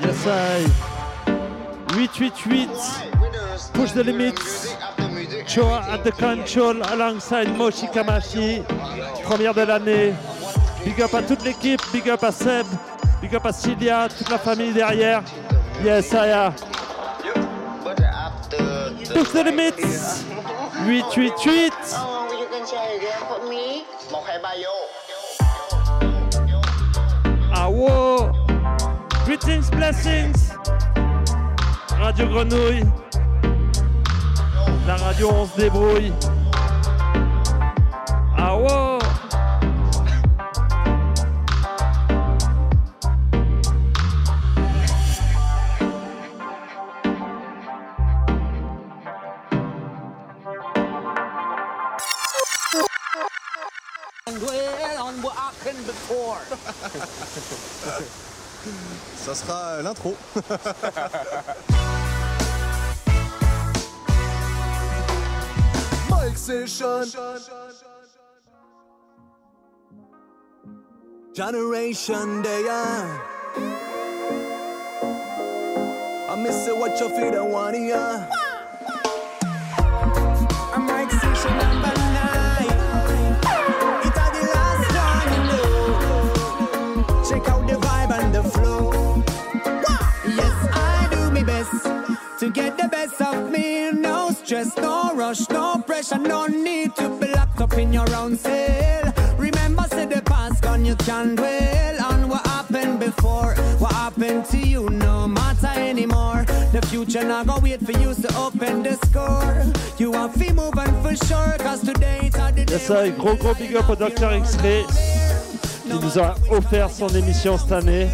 Yes, I. 888. Push the limits. Choa at the control alongside Moshi Kamashi. Première de l'année. Big up à toute l'équipe. Big up à Seb. Big up à Cilia. Toute la famille derrière. Yes, I. Push the limits. 888. Oh, you can say again for me Một hai ba vô Ah wow. Greetings, blessings. Radio Grenouille. La radio, on se débrouille. Ah wow. ça sera euh, l'intro. Generation Day. I miss it, what your feet are wanting. To get the best of me. No stress, no rush, no pressure, no need to be locked up in your own cell. Remember, say the past gone, you can dwell on what happened before. What happened to you, no matter anymore. The future not gonna wait for you to open the score. You want to move on for sure, cause today it's a the day. Yes, I. Gros gros big up au Dr X-Ray qui nous a offert son émission cette année.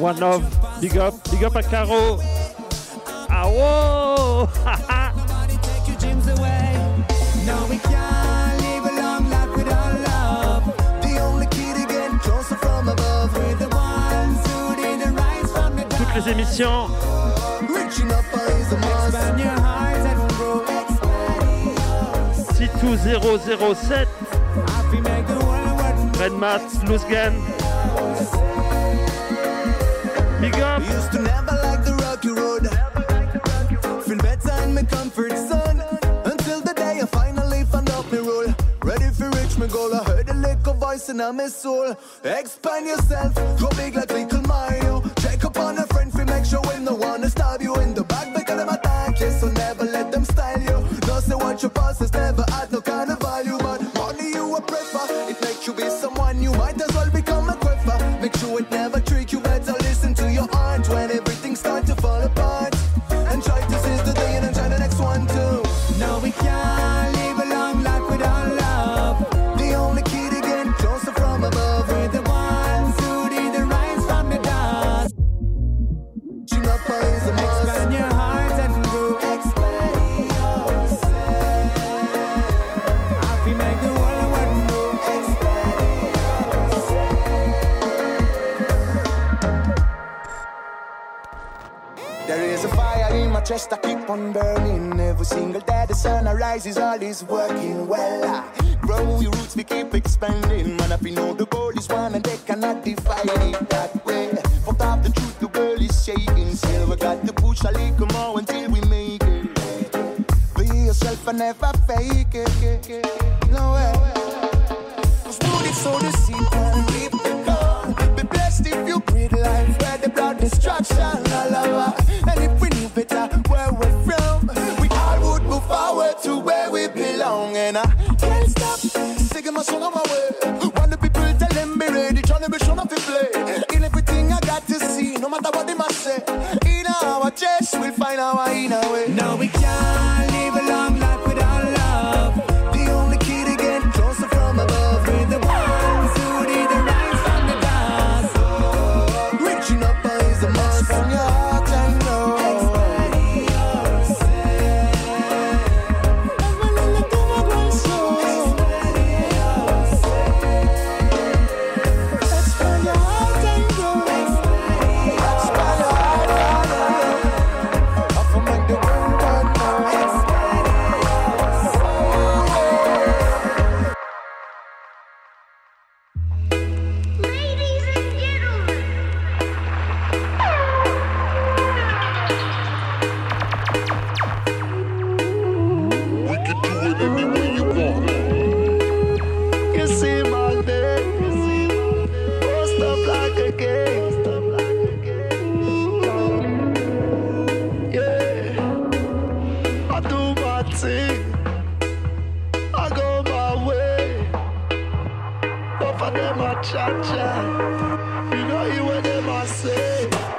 One Love, big up, big up à Caro. Oh. Toutes les émissions. 007. Red Matt, Loose Big up. Voice in my soul. Expand yourself, go big like little Mario. Check up on a friend fi make sure when no one to stab you in the back because attack you. So never let them style you. No say what your boss has never in my chest, I keep on burning. Every single day the sun arises, all is working well. Ah, Grow your roots, we keep expanding. Man, up you know the goal is one and they cannot divide it that way. For top the truth, the world is shaking. Still, we got to push a little more until we make it. Be yourself and never fake it. No way. Cause do this so the keep the gun. Be blessed if you breathe life where the blood destruction all over. Better where we're from, we all would move forward to where we belong. And I can't stop singing my song on my way. Want the people tell them be ready, trying to be sure not to play. In everything I got to see, no matter what they must say. In our chest, we'll find our inner way. No, we cha cha. You what them I say.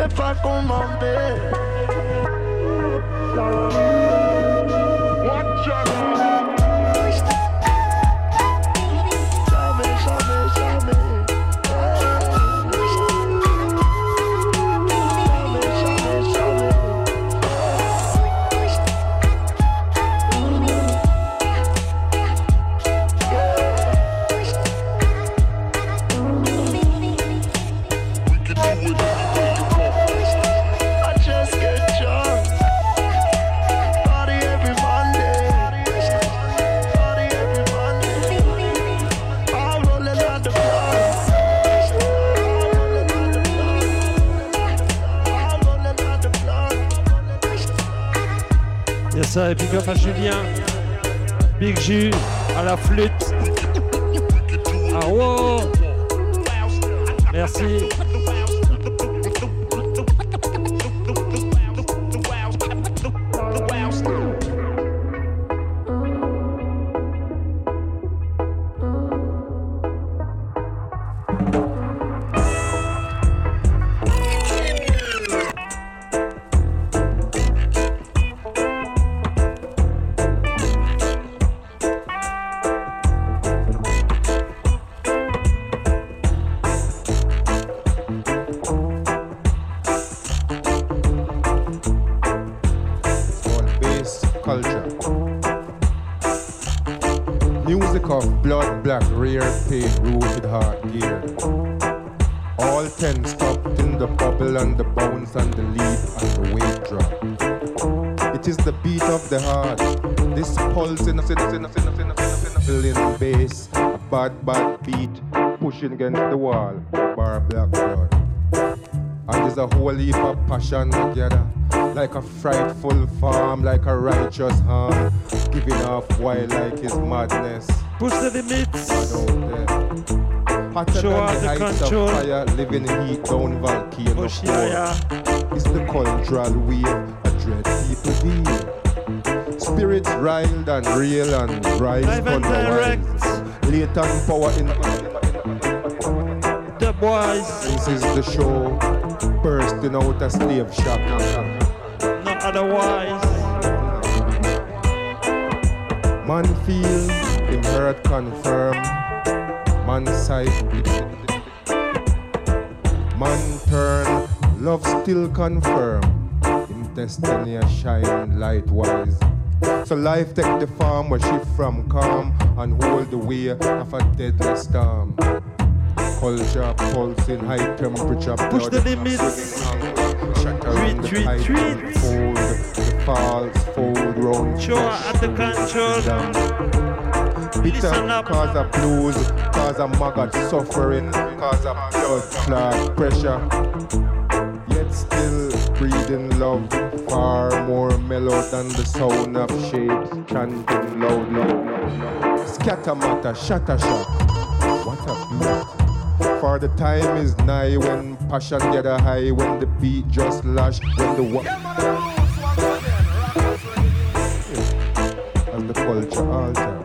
if I go my. Big up à Julien, Big Ju à la flûte. Ah wow Merci. Against the wall, bar black blood. And there's a whole heap of passion together, like a frightful farm, like a righteous harm, giving off wild like his madness. Push the limits. Hotter Show than the, the heights control. of fire, living heat down volcano Push yeah, It's the cultural wave, a dread people deal. Spirits riled and real and rise Live and Latent power in the boys. This is the show, bursting out a slave shop. Not otherwise. Man feel, him hurt confirm. Man sight, man turn, love still confirm. Him destiny a shine light wise. So life take the farm where she from calm and hold the way of a deadly storm um, culture, pulsing high temperature. Push the limits. Retreat, retreat. Fold, the falls fold round. Sure, at the control. Bitter cause of blues, cause of maggot suffering, cause of blood clot pressure. Still breathing love. Far more mellow than the sound of shapes chanting loud, loud. Scatter matter, shatter shot. What a beat. For the time is nigh when passion get a high, when the beat just lash, when the wa- and the culture alter.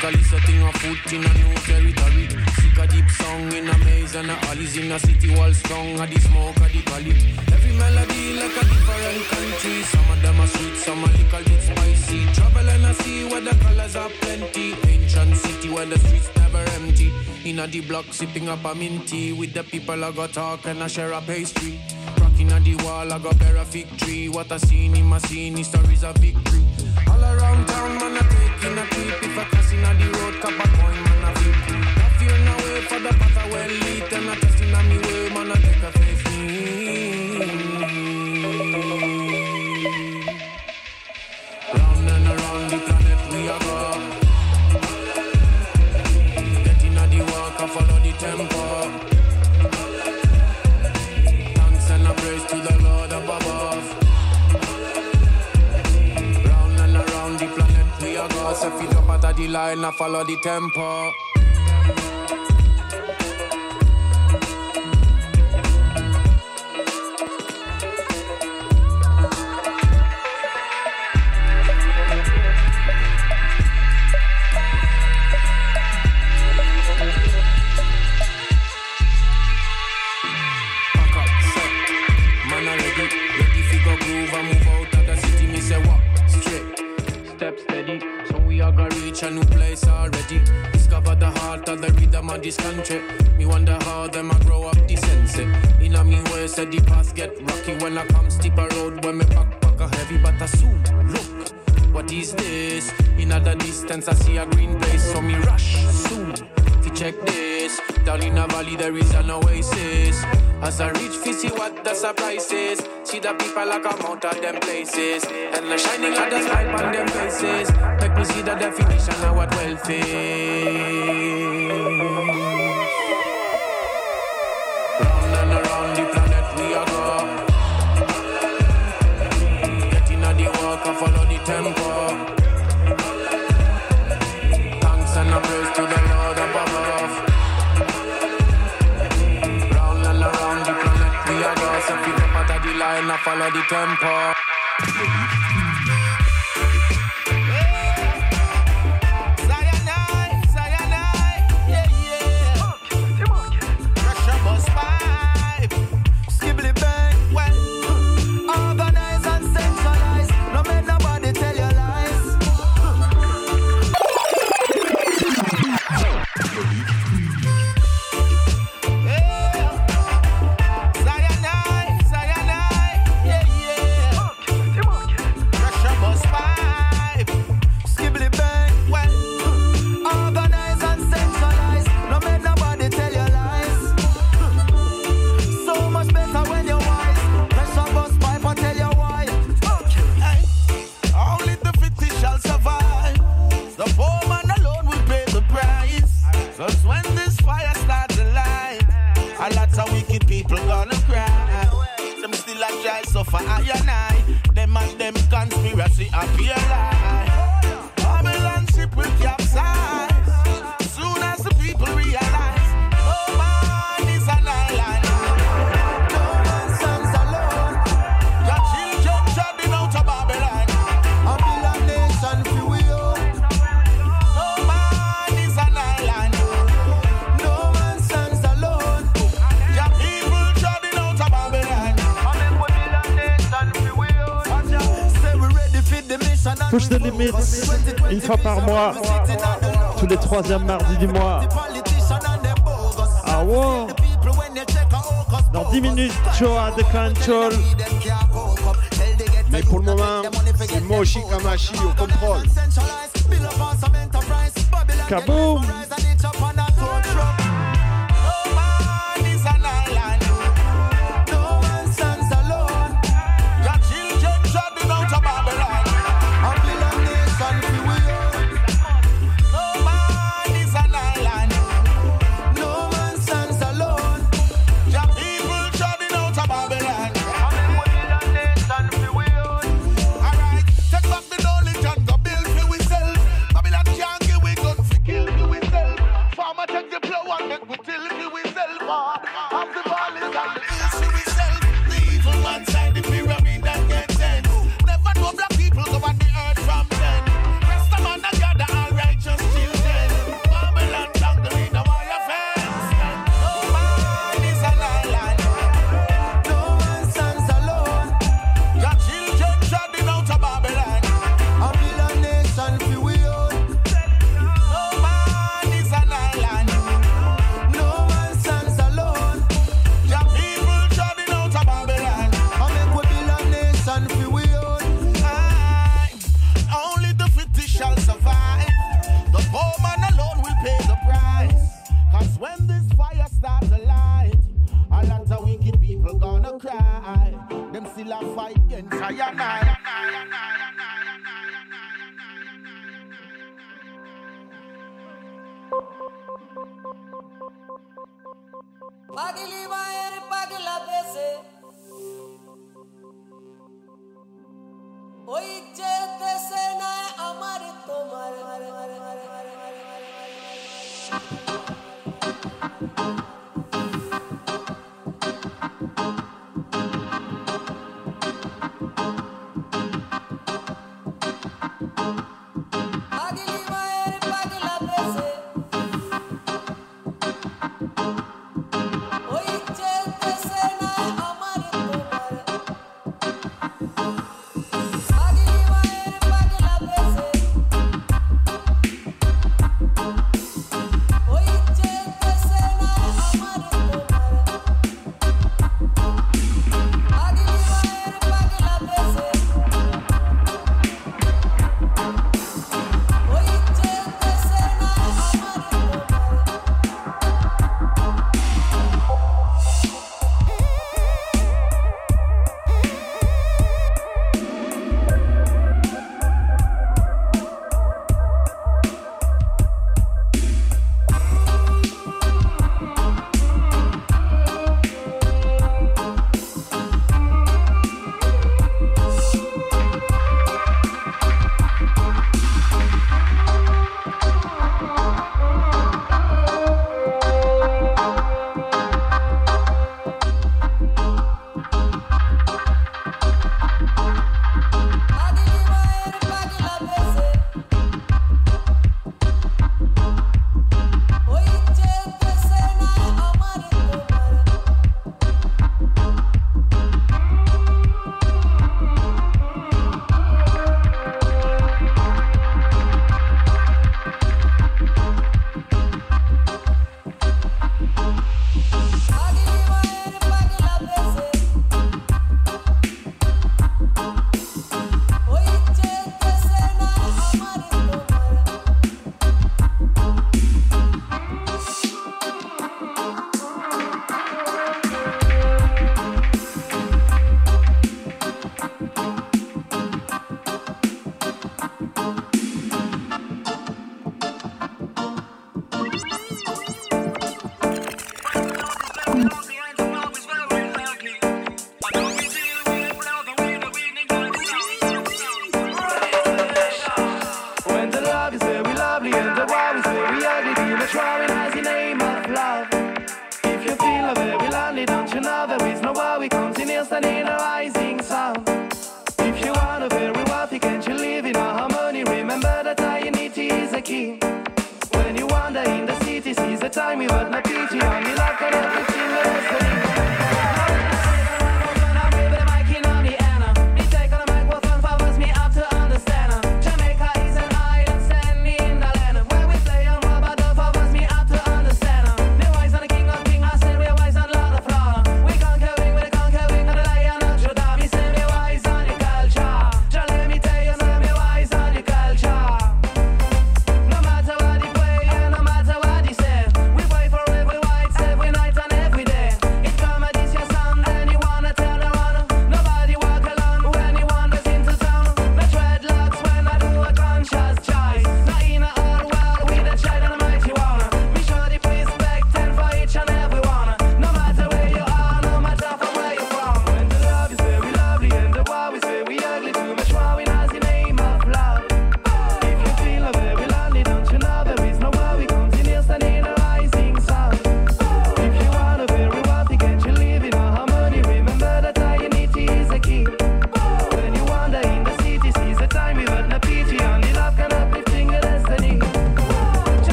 Vocally setting a foot in a new territory. Seek a deep song in a maze and a alleys in a city wall strong. A the smoke, a the cali. Every melody like a different country. Some of them are sweet, some are little bit spicy. Travel and I see where the colors are plenty. Ancient city where the streets never empty. In a the block, sipping up a minty. With the people I got talk and I share a pastry. Rocking on the wall, I got bear a fig tree. What I seen in my scene, stories of victory. All around town, man, I a. If I crossing on the road, cap a coin, man. I fear no way for the path I well lit. And I the line, I follow the tempo. Heart of this country. Me wonder how them a grow up sense. In a me way, say the path get rocky when I come steep a road when me backpack a heavy, but I soon look. What is this? In the distance, I see a green place, so me rush soon. Fi check this. Down in a valley, there is an oasis. As I reach, fi see what the surprise is. See the people like come out of them places. And the shining of the light on them faces. Make me see the definition of what wealth is. Tempo. Thanks and a praise to the Lord above. Round and around the planet we are go. So pick up of the line, I follow the tempo. I and I. Them and them conspiracy appear lie. Push the limits, une fois par mois, tous les troisièmes mardis du mois. Ah wow Dans 10 minutes, Choa de Control. Mais pour le moment, c'est Moshi Kamashi au contrôle. Kaboom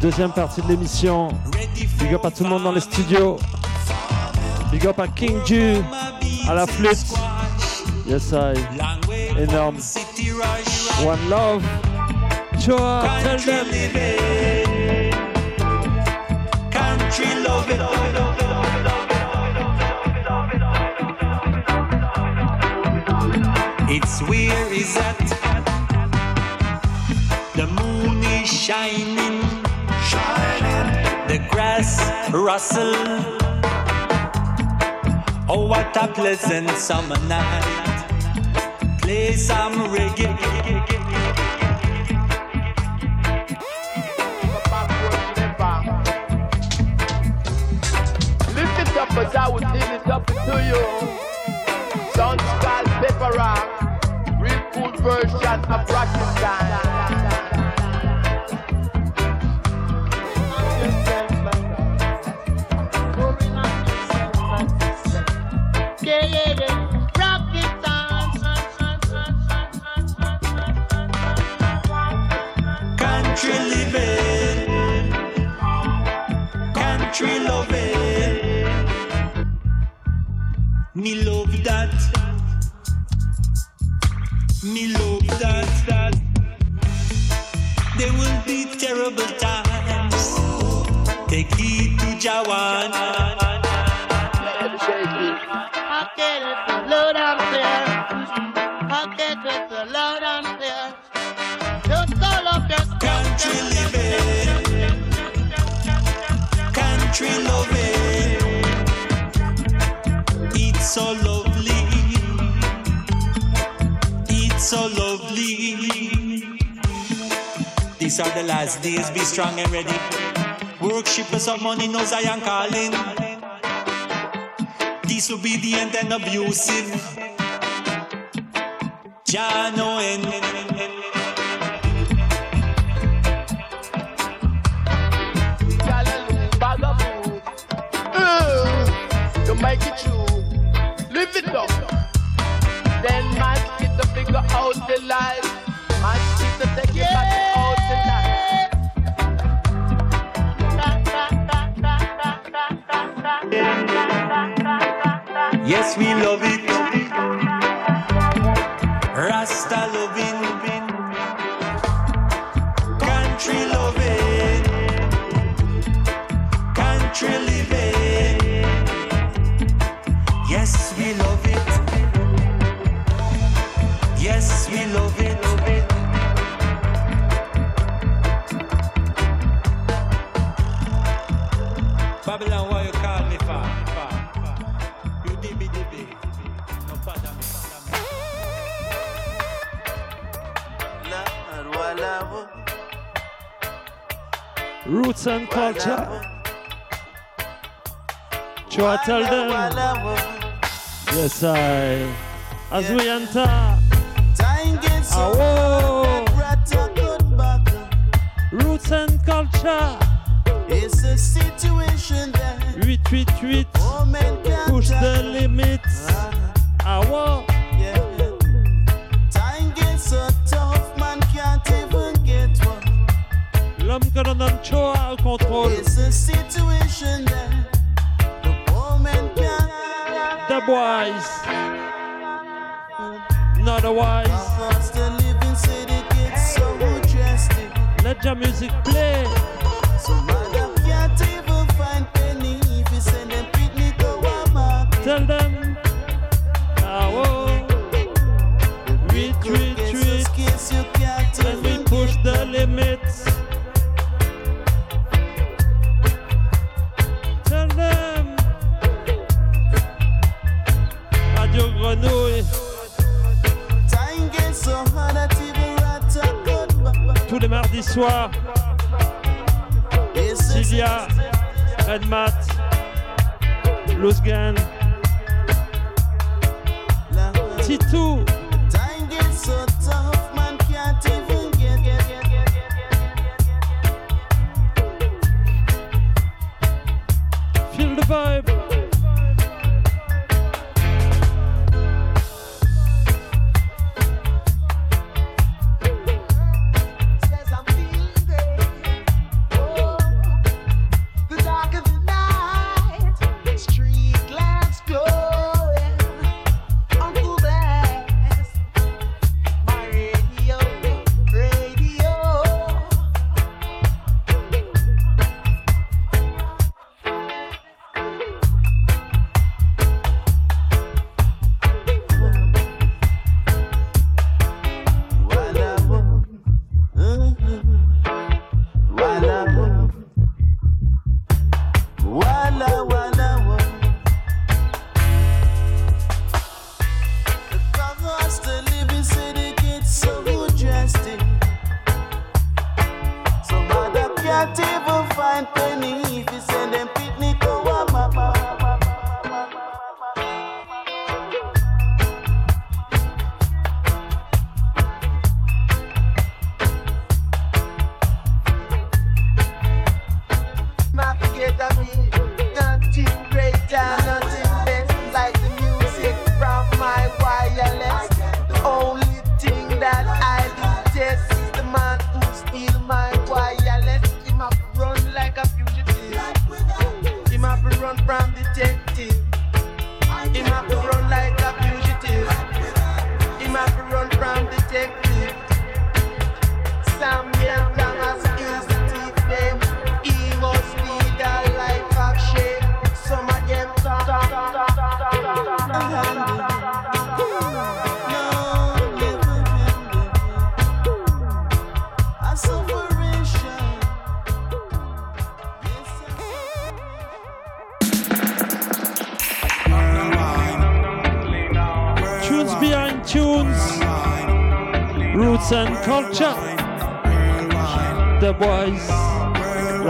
Deuxième partie de l'émission. Big up à tout le monde dans les studios. Big up à King Ju à la flûte. Yes, I. Énorme. One love. Ciao, castle. Oh, what a pleasant summer night. Play some reggae. Lift it up I would lift it up to you. Sounds called paper Rock. Real cool version of Rock and abusive. Rasta loving, country loving. roots and culture. Yes, I. As we enter. Roots and culture. It's a situation 888 push the limits. Ah, otherwise. Let your music play. François, Sylvia, Redmat, Losgan, Titou.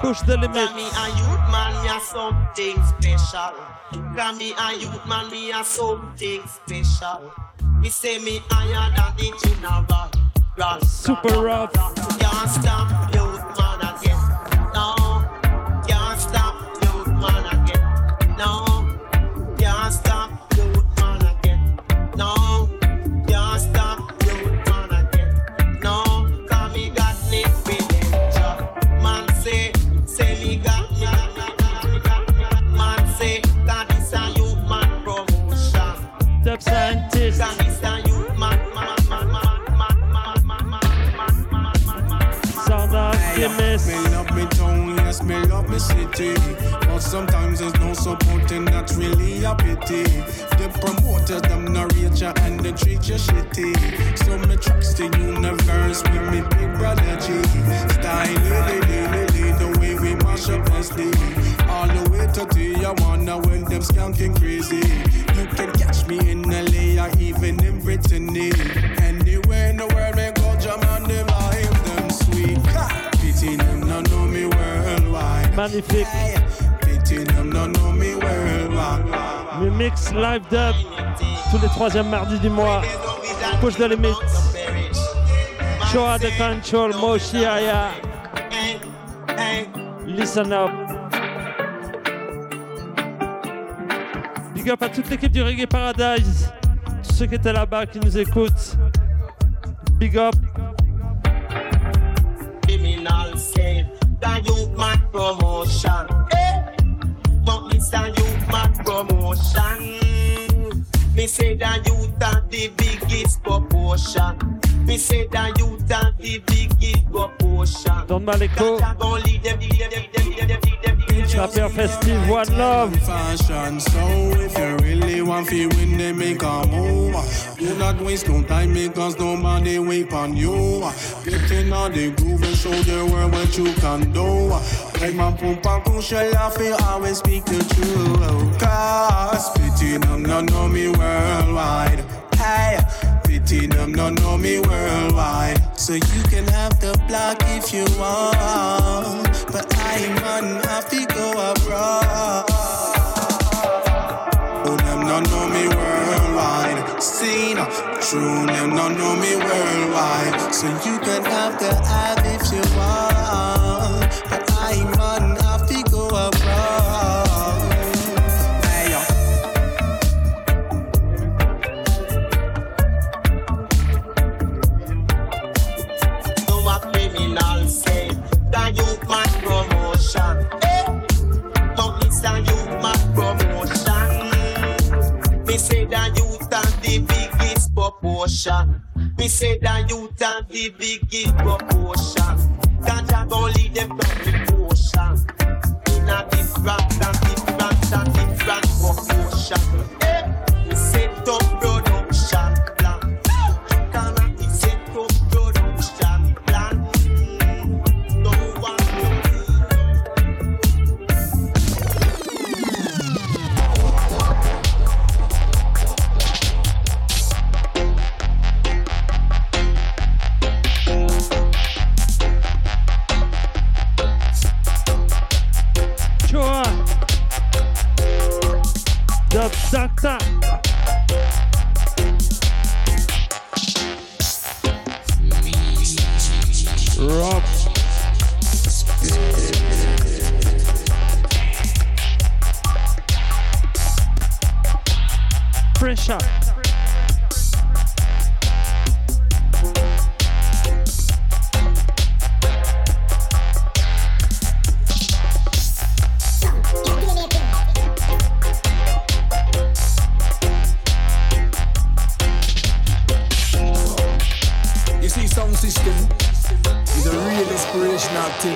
Push the limit. Youth man, me a something special. Youth man, me a something special. Me say me higher than the general. Super rough. Can't stop youth man. SMS. Smell up me town, yes me love me city. But sometimes there's no supporting, that's really a pity. The promoters, them not reach you and they treat you shitty. So me trust the universe with me big brother G. Style, the way we mash up and SD. All the way to Tijuana when them skanking crazy. You can catch me in LA or even in Brittany. Anywhere in the world, me go jam on the. Magnifique. Le mix live dub tous les troisièmes mardis du mois. Push the limit. Show the control, Moshi Aya. Listen up. Big up à toute l'équipe du Reggae Paradise. Tous ceux qui étaient là-bas, qui nous écoutent. Big up. Promotion. Eh? But Mr. Youth man promotion. Me say the youth have the biggest proportion. Me say the youth have the biggest proportion. Don Maleko. Trapper Festive, One Love. Fashion, so if you really want to win, they make a move. Do not waste no time because nobody wait on you. Get in on the groove and show the world what you can do. Like my pumpa crucial, I feel always speak the truth. Cause pity them, not know me worldwide. Hey, them, not know me worldwide. So you can have the block if you want. But I man have to go abroad. Oh, them not know me worldwide. Seen, true, them not know me worldwide. So you can have the app if you want. Me say the youth have the biggest proportion. Ganja gon' lead them down the. In a different and different and different proportion. Me set up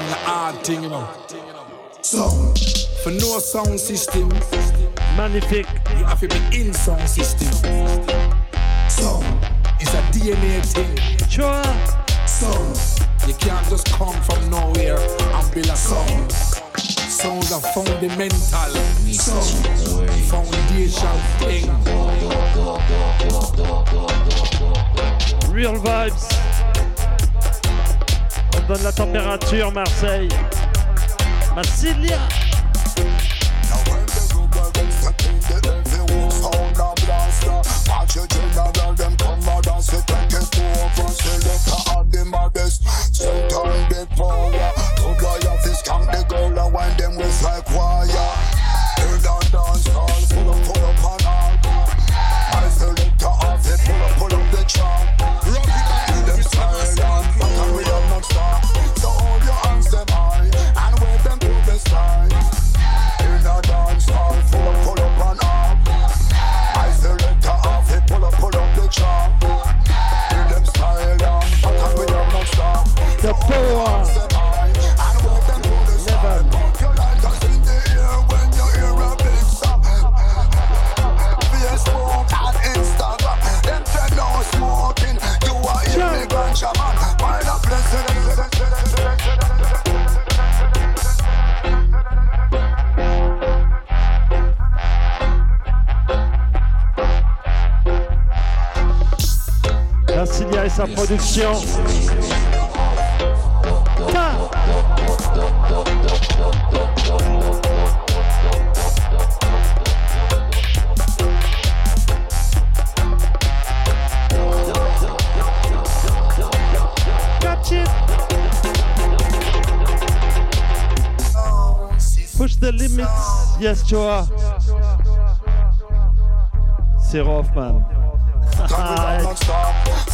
thing, a hard thing, you know. So, for no sound system, magnifique. You have to be in sound system. So, it's a DNA thing. Sure. So, you can't just come from nowhere and build a sound. Sounds are fundamental. Sound, foundation thing. Real vibes. On donne la température, Marseille. Massilia. So production. Push the limits. Yes, Joa. C'est rough, man.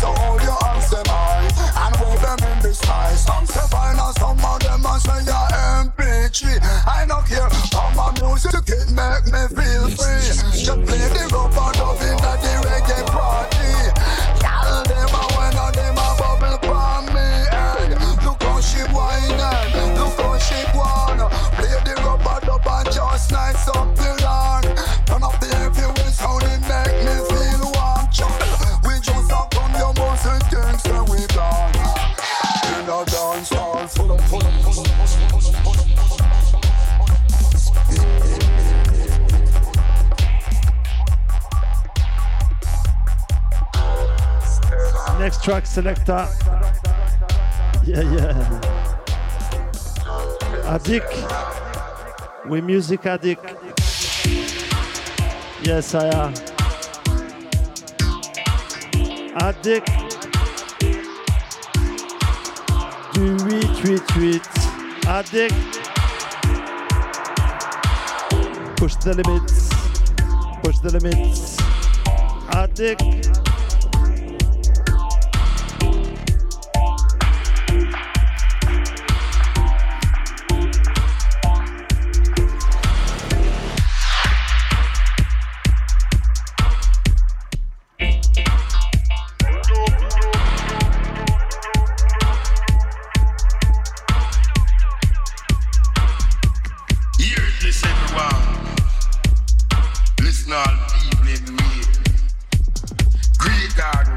So hold your arms them high and hold them in the sky. Some say fine and some of them a say you're MP3. I don't care how my music it make me feel free. Just play the rubber dub in the track selector. Yeah, yeah. Addict. We music addict. Yes, I am. Addict. Du 888. Addict. Push the limits. Push the limits. Addict.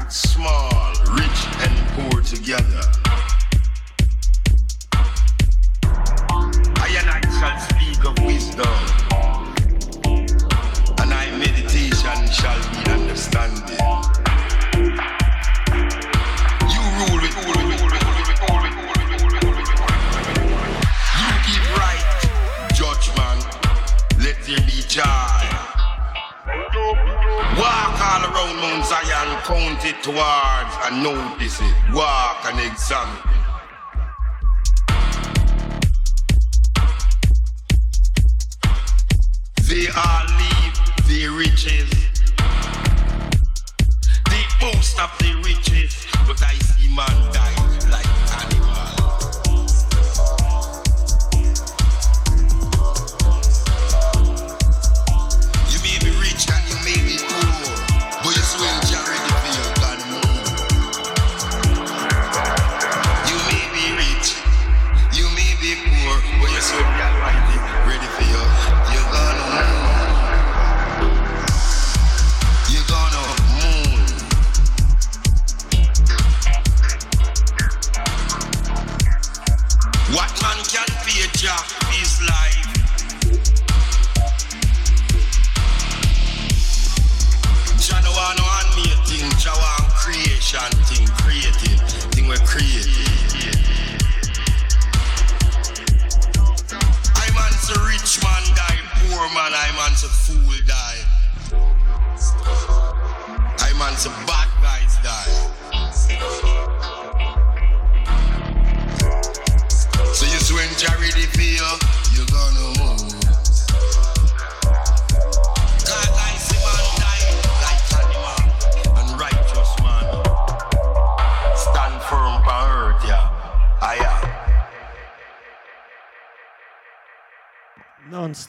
Small, rich and poor together. Count it towards and notice it. Walk and examine. They all leave their riches. They boast of their riches, but I see man die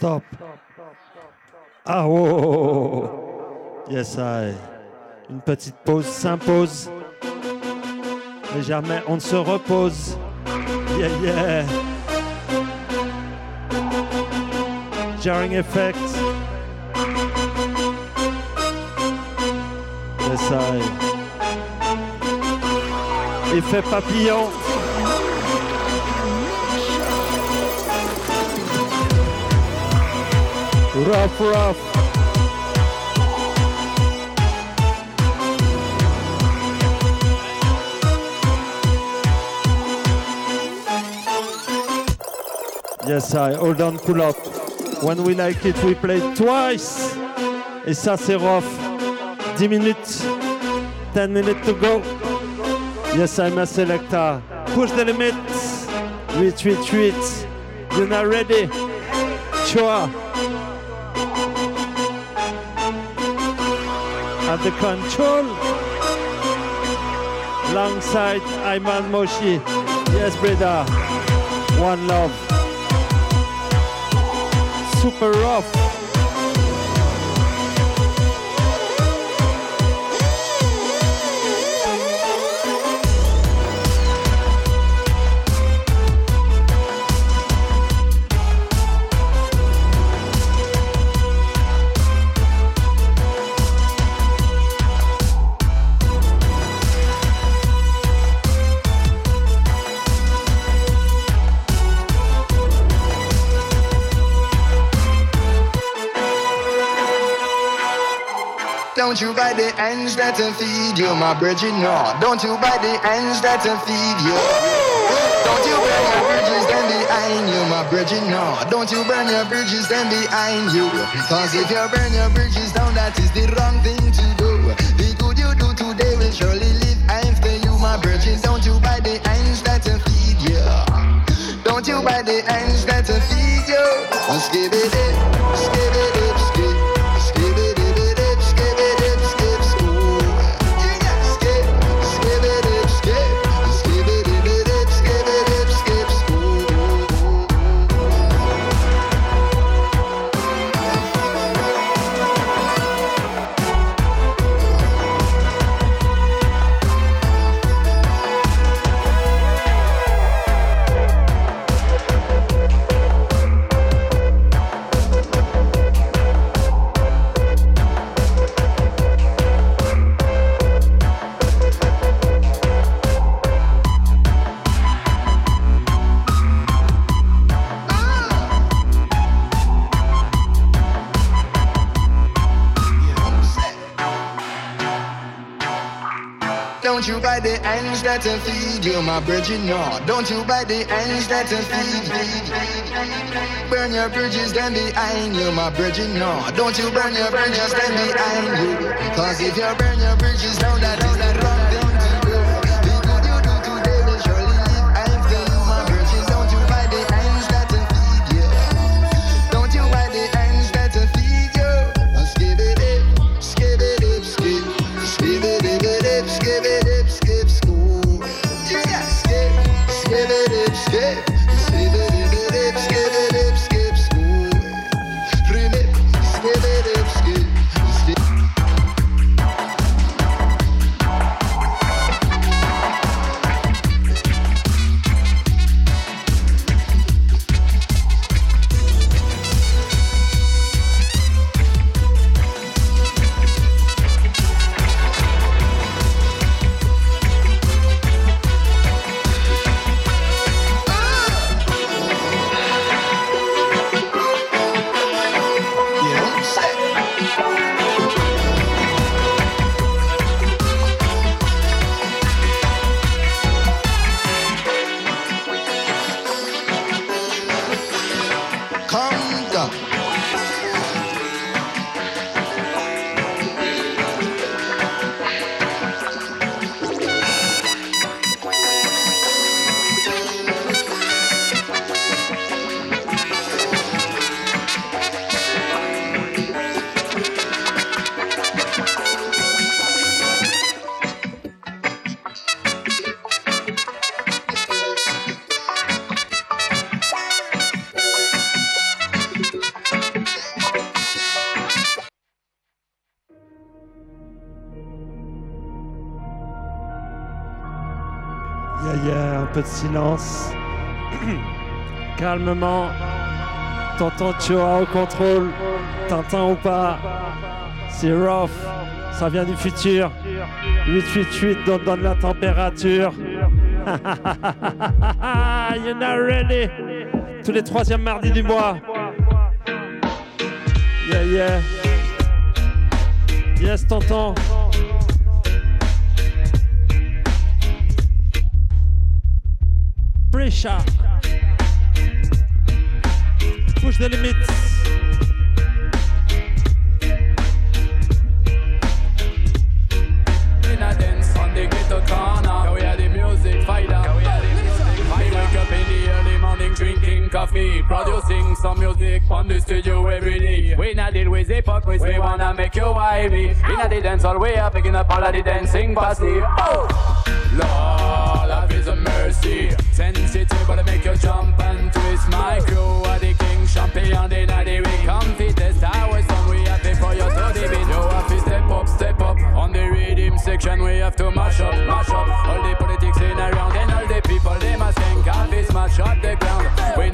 Non-stop. Ah oh, oh, oh, oh. Yes, I. Une petite pause s'impose. Mais jamais on ne se repose. Yeah, yeah. Jarring effect. Yes, I. Effet papillon. Rough, rough. Yes, I hold on, pull up. When we like it, we play twice. Et ça, c'est rough. 10 minutes. 10 minutes to go. Yes, I'm a selector. Push the limits. 8, 8, 8. You're not ready. Sure. At the control. Alongside Ayman Moshi. Yes, brother. One love. Super rough. Don't you buy the hands that feed you, my bridget, no. Don't you buy the hands that feed you. Don't you burn your bridges then behind you, my bridget, no. Don't you burn your bridges then behind you. Cause if you burn your bridges down, that is the wrong thing to do. The good you do today will surely live after you, my bridget. Don't you buy the hands that feed you. Don't you buy the hands that feed you. Skip Buy the hands that will feed you, my bridget, no. Don't you buy the hands that will feed you. Burn your bridges then behind you, my bridget, no. Don't you burn your bridges then behind you. Cause if you burn your bridges down, that is silence. Calmement. T'entends Choa au contrôle. T'entends ou pas C'est rough. Ça vient du futur. 888 donne, donne la température. You're not ready. Tous les troisièmes mardis du mois. Yeah, yeah. Yes, t'entends. Pressure. push the limits. In a dance on the ghetto corner. We are the music fighter. We are the music fighter. We wake up in the early morning drinking coffee, producing some music on the studio every day. We not deal with hypocrisy. We wanna make you wivey. In a dance all we are picking up all of the dancing posse. Oh, Lord, love mercy. Sensitive, but I make you jump and twist. My crew are the king champion. They not the we come fit test our song. We have it for you to the beat. You have to step up, step up. On the rhythm section, we have to mash up, mash up. All the politics in around and all the people, they must think have it smash up the ground. We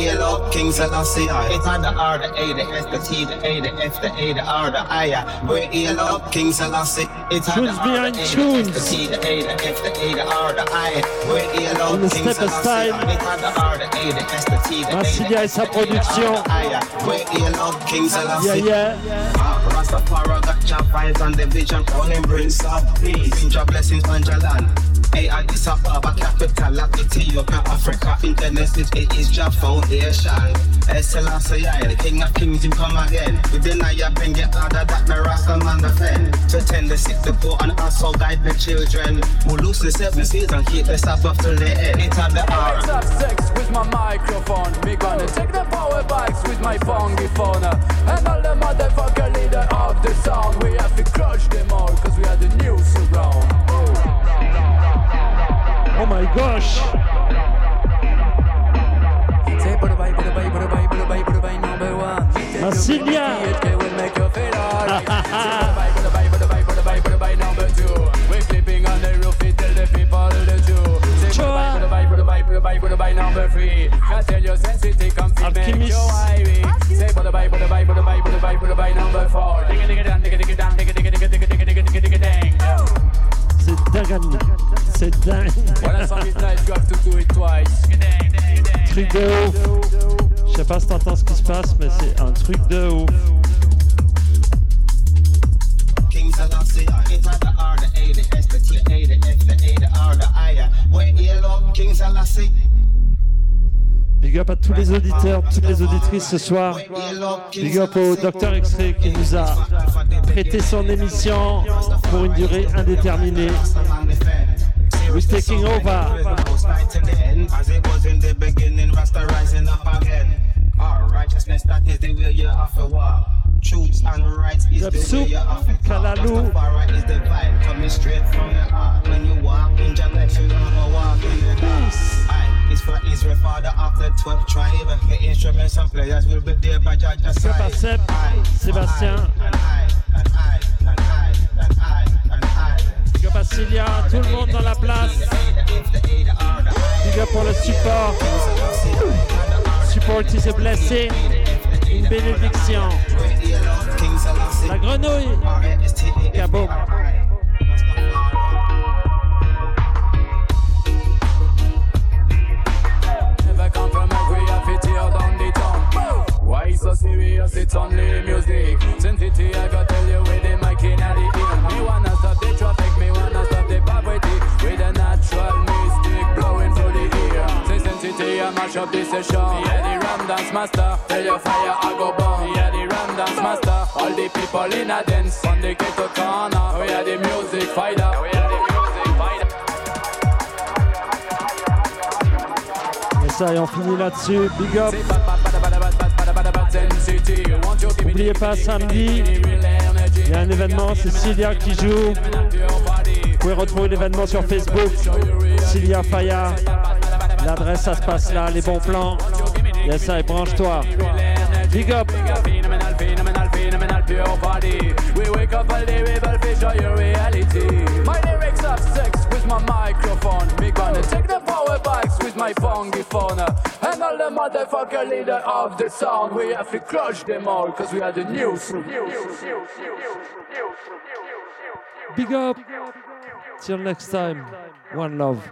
I. We hail up King Selassie. It's on the R, the A, the S, the T, the A, the F, the A, the R, the I. We hail up King Selassie. It's on the Tunes R, the A, the S, tunes. the T, the A, the F, the A, the R, the I. We hail On up the King step Selassie. style. It's on the R, the A, the S, the T, the A, the Massilia et sa production. We hail up King Selassie. Yeah, yeah. Ah, Rastafari got job vibes and the vision on him brings up peace. Bring your blessings on your land. Hey, Addis Ababa, capital of Ethiopia, Africa. In Genesis, it is your foundation. Selassie, I, the King of Kings, him come again. We deny you bring it harder that the Rasta man defend. To tend the sick, the poor, and also guide the children. Who lose the seven seas and keep the Sabbath till the end. It's on the R. Let's have sex with my microphone. Me gonna take the power bikes with my funky phone. And all the motherfucker leader of the sound. We have to crush them all, cause we are the new surround. Oh my gosh! Massilia! We're number three. Number four. C'est dingue. C'est dingue. When a song is nice, you have to do it twice. truc de ouf. Je sais pas si t'entends ce qui se passe, mais c'est un truc de ouf. King Big up à tous les auditeurs, toutes les auditrices ce soir. Big up au Dr X-Ray qui nous a prêté son émission pour une durée indéterminée. We're taking over. Right to Seb side. Seb, Sébastien. Big up à Cilia, tout le monde dans la place. Big up pour le support. Support is a blessing. Une bénédiction. La grenouille. Kaboom. It's only music. I gotta tell you with the mic in the ear. Me wanna stop the traffic, me wanna stop the poverty with a natural mystic blowing through the ear. Say I mash up the session. Yeah, the ram dance master. Tell your fire, I go burn. Yeah, the ram dance master. All the people in a dance on the ghetto corner. We are the music fighter. We are the music fighter. Et ça, et on finit là-dessus. Big up. N'oubliez pas, samedi, il y a un événement, c'est Cilia qui joue. Vous pouvez retrouver l'événement sur Facebook, Cilia Faya. L'adresse, ça se passe là, les bons plans. Yes, ça, et branche-toi. Big up. Motherfucker leader of the sound. We have to crush them all, cause we are the new news. Big up. Till next time. One love.